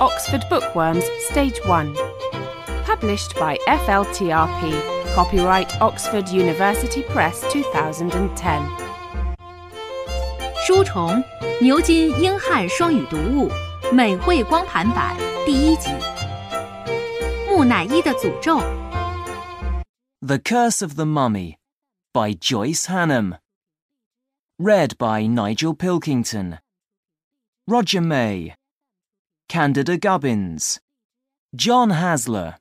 Oxford Bookworms Stage 1. Published by FLTRP. Copyright Oxford University Press 2010. 书虫牛津英汉双语读物美绘光盘版第一集。木乃伊的诅咒。 The Curse of the Mummy by Joyce Hannam. Read by Nigel Pilkington. Roger May. Candida Gubbins. John Hasler.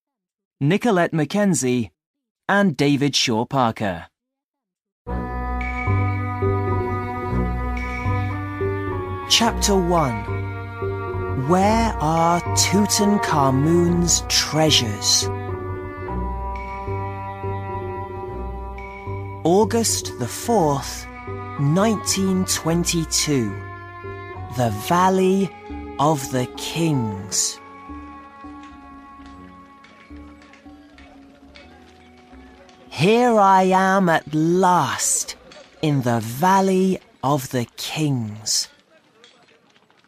Nicolette Mackenzie. And David Shaw Parker. Chapter 1 Where are Tutankhamun's treasures? August the 4th, 1922. The Valley of the Kings. Here I am at last in the Valley of the Kings.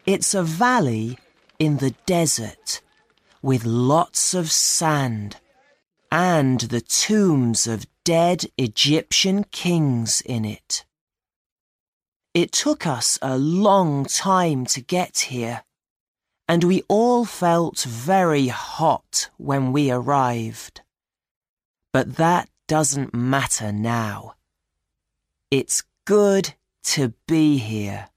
It's a valley in the desert with lots of sand and the tombs of dead Egyptian kings in it. It took us a long time to get here, and we all felt very hot when we arrived. But that doesn't matter now. It's good to be here.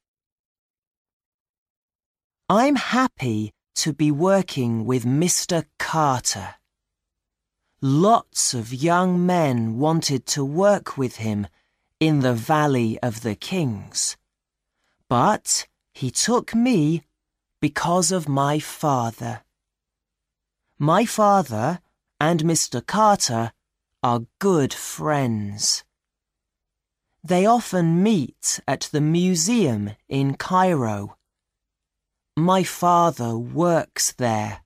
I'm happy to be working with Mr. Carter. Lots of young men wanted to work with him in the Valley of the Kings. But he took me because of my father. My father and Mr. Carter are good friends. They often meet at the museum in Cairo. My father works there.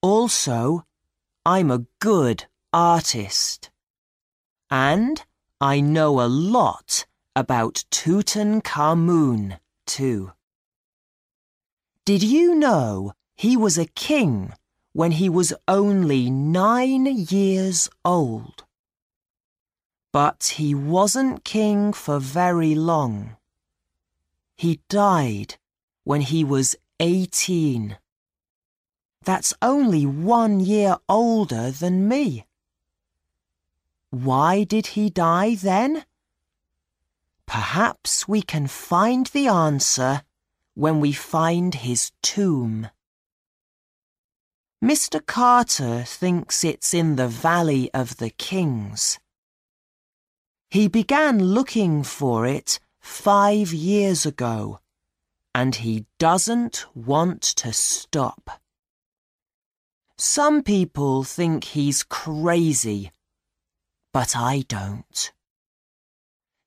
Also, I'm a good artist. And I know a lot about Tutankhamun, too. Did you know he was a king when he was only nine years old? But he wasn't king for very long. He died when he was eighteen. That's only one year older than me. Why did he die then? Perhaps we can find the answer when we find his tomb. Mr. Carter thinks it's in the Valley of the Kings. He began looking for it five years ago, and he doesn't want to stop. Some people think he's crazy, but I don't.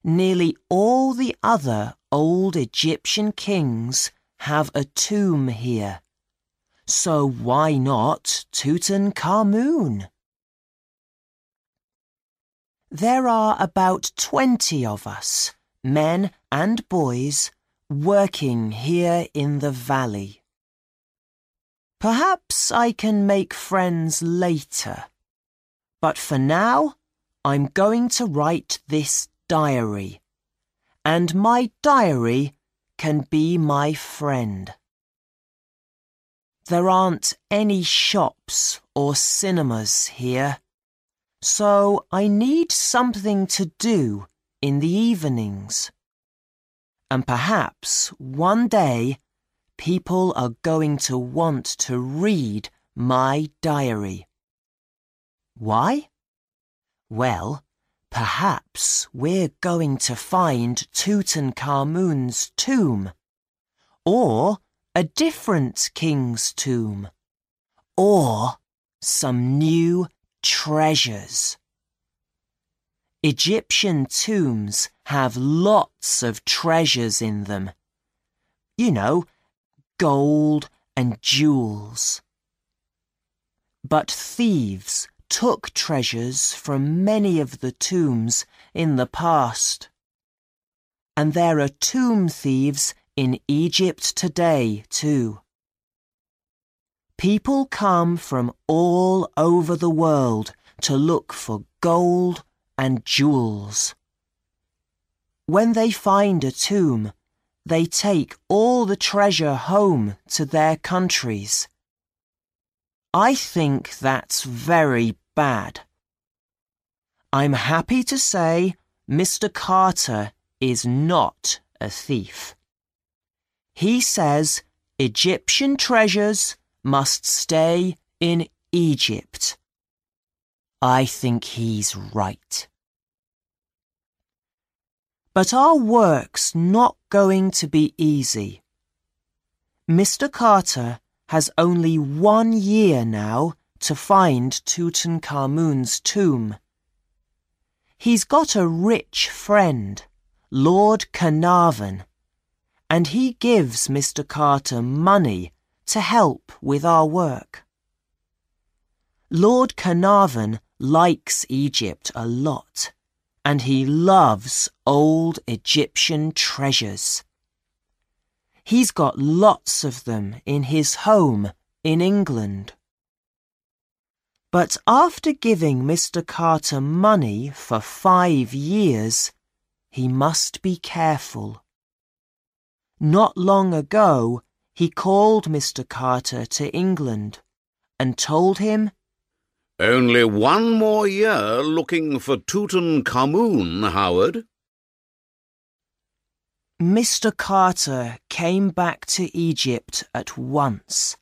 Nearly all the other old Egyptian kings have a tomb here. So why not Tutankhamun? There are about twenty of us, men and boys, working here in the valley. Perhaps I can make friends later. But for now, I'm going to write this diary. And my diary can be my friend. There aren't any shops or cinemas here, so I need something to do in the evenings. And perhaps one day people are going to want to read my diary. Why? Well, perhaps we're going to find Tutankhamun's tomb. Or a different king's tomb. Or some new treasures. Egyptian tombs have lots of treasures in them. You know, gold and jewels. But thieves took treasures from many of the tombs in the past. And there are tomb thieves in Egypt today, too. People come from all over the world to look for gold and jewels. When they find a tomb, they take all the treasure home to their countries. I think that's very bad. I'm happy to say Mr. Carter is not a thief. He says Egyptian treasures must stay in Egypt. I think he's right. But our work's not going to be easy. Mr. Carter has only one year now to find Tutankhamun's tomb. He's got a rich friend, Lord Carnarvon, and he gives Mr. Carter money to help with our work. Lord Carnarvon likes Egypt a lot and he loves old Egyptian treasures. He's got lots of them in his home in England. But after giving Mr. Carter money for five years, he must be careful. Not long ago, he called Mr. Carter to England and told him only one more year looking for Tutankhamun, Howard. Mr. Carter came back to Egypt at once.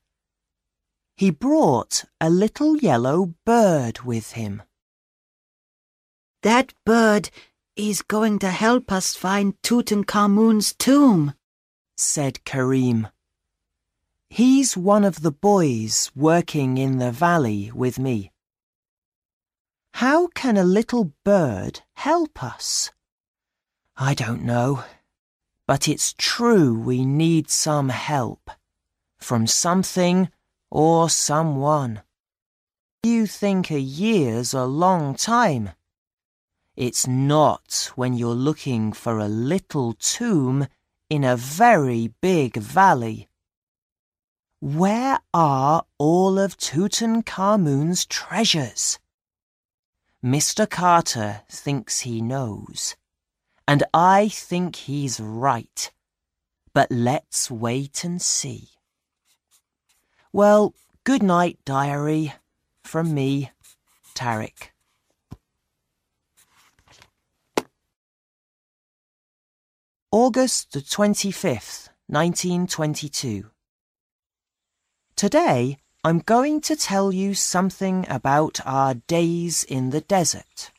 He brought a little yellow bird with him. That bird is going to help us find Tutankhamun's tomb, said Karim. He's one of the boys working in the valley with me. How can a little bird help us? I don't know, but it's true we need some help from something or someone. You think a year's a long time. It's not when you're looking for a little tomb in a very big valley. Where are all of Tutankhamun's treasures? Mr. Carter thinks he knows, and I think he's right. But let's wait and see. Well, good night, diary. From me, Tarek. August the 25th, 1922. Today, I'm going to tell you something about our days in the desert.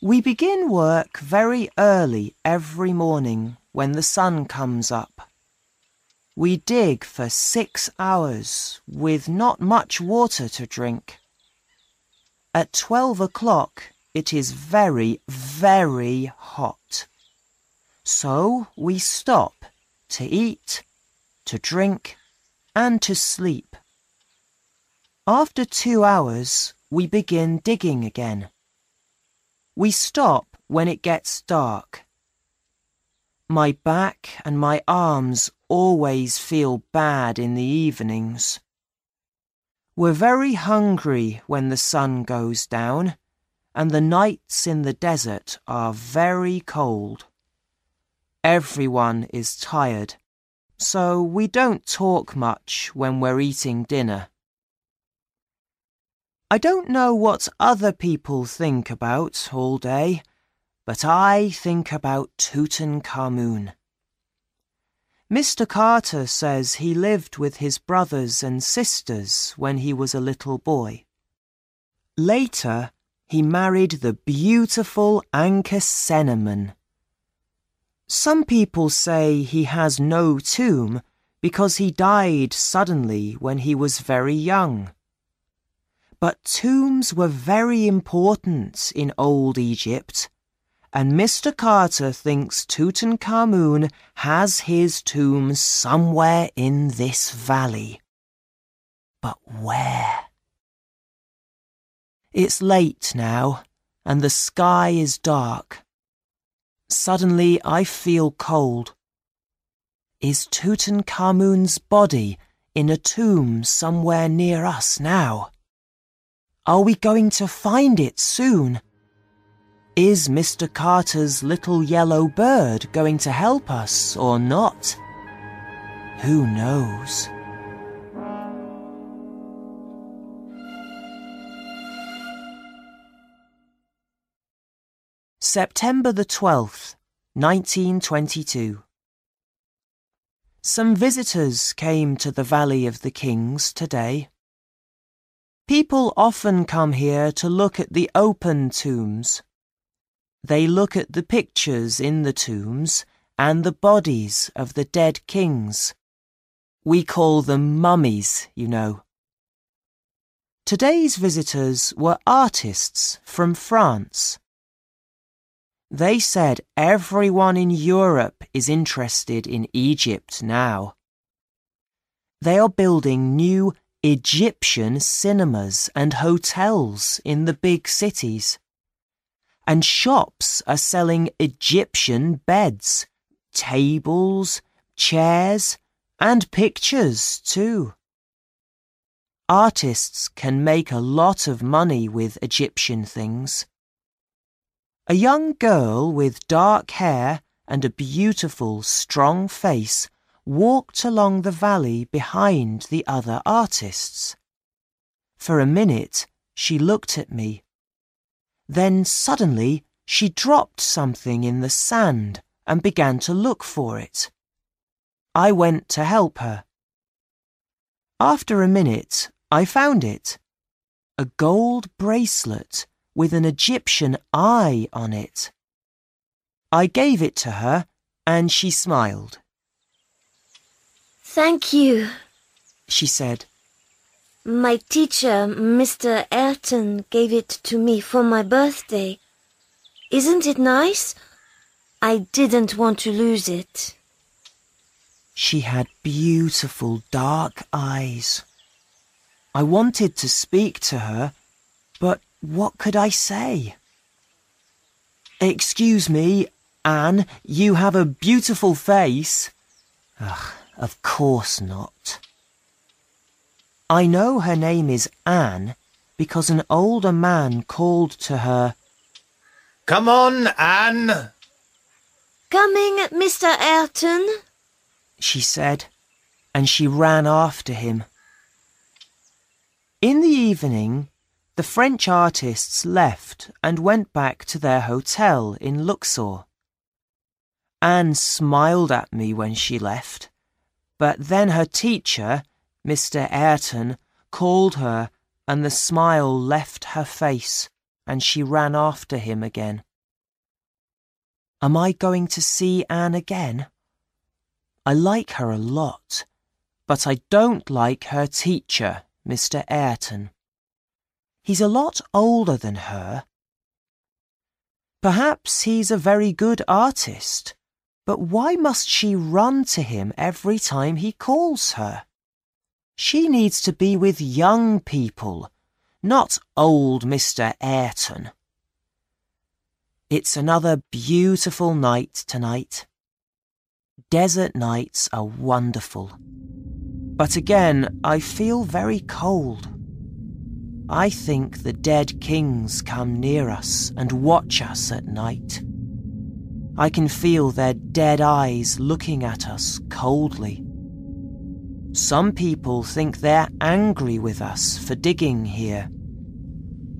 We begin work very early every morning when the sun comes up. We dig for six hours with not much water to drink. At twelve o'clock it is very, very hot. So we stop to eat, to drink, and to sleep. After two hours, we begin digging again. We stop when it gets dark. My back and my arms always feel bad in the evenings. We're very hungry when the sun goes down, and the nights in the desert are very cold. Everyone is tired so we don't talk much when we're eating dinner. I don't know what other people think about all day, but I think about Tutankhamun. Mr. Carter says he lived with his brothers and sisters when he was a little boy. Later, he married the beautiful Ankhesenamun, some people say he has no tomb because he died suddenly when he was very young. But tombs were very important in old Egypt, and Mr. Carter thinks Tutankhamun has his tomb somewhere in this valley. But where? It's late now, and the sky is dark. Suddenly I feel cold. Is Tutankhamun's body in a tomb somewhere near us now. Are we going to find it soon? Is Mr. Carter's little yellow bird going to help us or not? Who knows? September the 12th, 1922. Some visitors came to the Valley of the Kings today. People often come here to look at the open tombs. They look at the pictures in the tombs and the bodies of the dead kings. We call them mummies, you know. Today's visitors were artists from France. They said everyone in Europe is interested in Egypt now. They are building new Egyptian cinemas and hotels in the big cities. And shops are selling Egyptian beds, tables, chairs, and pictures too. Artists can make a lot of money with Egyptian things. A young girl with dark hair and a beautiful, strong face walked along the valley behind the other artists. For a minute, she looked at me. Then suddenly, she dropped something in the sand and began to look for it. I went to help her. After a minute, I found it. A gold bracelet with an Egyptian eye on it. I gave it to her and she smiled. Thank you, She said, My teacher, Mr. Ayrton, gave it to me for my birthday. Isn't it nice? I didn't want to lose it. She had beautiful dark eyes. I wanted to speak to her, but what could I say? Excuse me, Anne, you have a beautiful face. Ugh, of course not. I know her name is Anne because an older man called to her, Come on, Anne. Coming, Mr. Ayrton? she said, and she ran after him. In the evening, the French artists left and went back to their hotel in Luxor. Anne smiled at me when she left, but then her teacher, Mr. Ayrton, called her and the smile left her face and she ran after him again. Am I going to see Anne again? I like her a lot, but I don't like her teacher, Mr. Ayrton. He's a lot older than her. Perhaps he's a very good artist, but why must she run to him every time he calls her? She needs to be with young people, not old Mr. Ayrton. It's another beautiful night tonight. Desert nights are wonderful. But again, I feel very cold. I think the dead kings come near us and watch us at night. I can feel their dead eyes looking at us coldly. Some people think they're angry with us for digging here.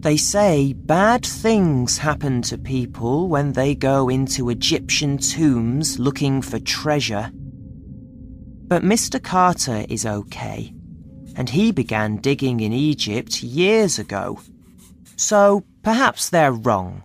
They say bad things happen to people when they go into Egyptian tombs looking for treasure. But Mr. Carter is okay, and he began digging in Egypt years ago. So perhaps they're wrong.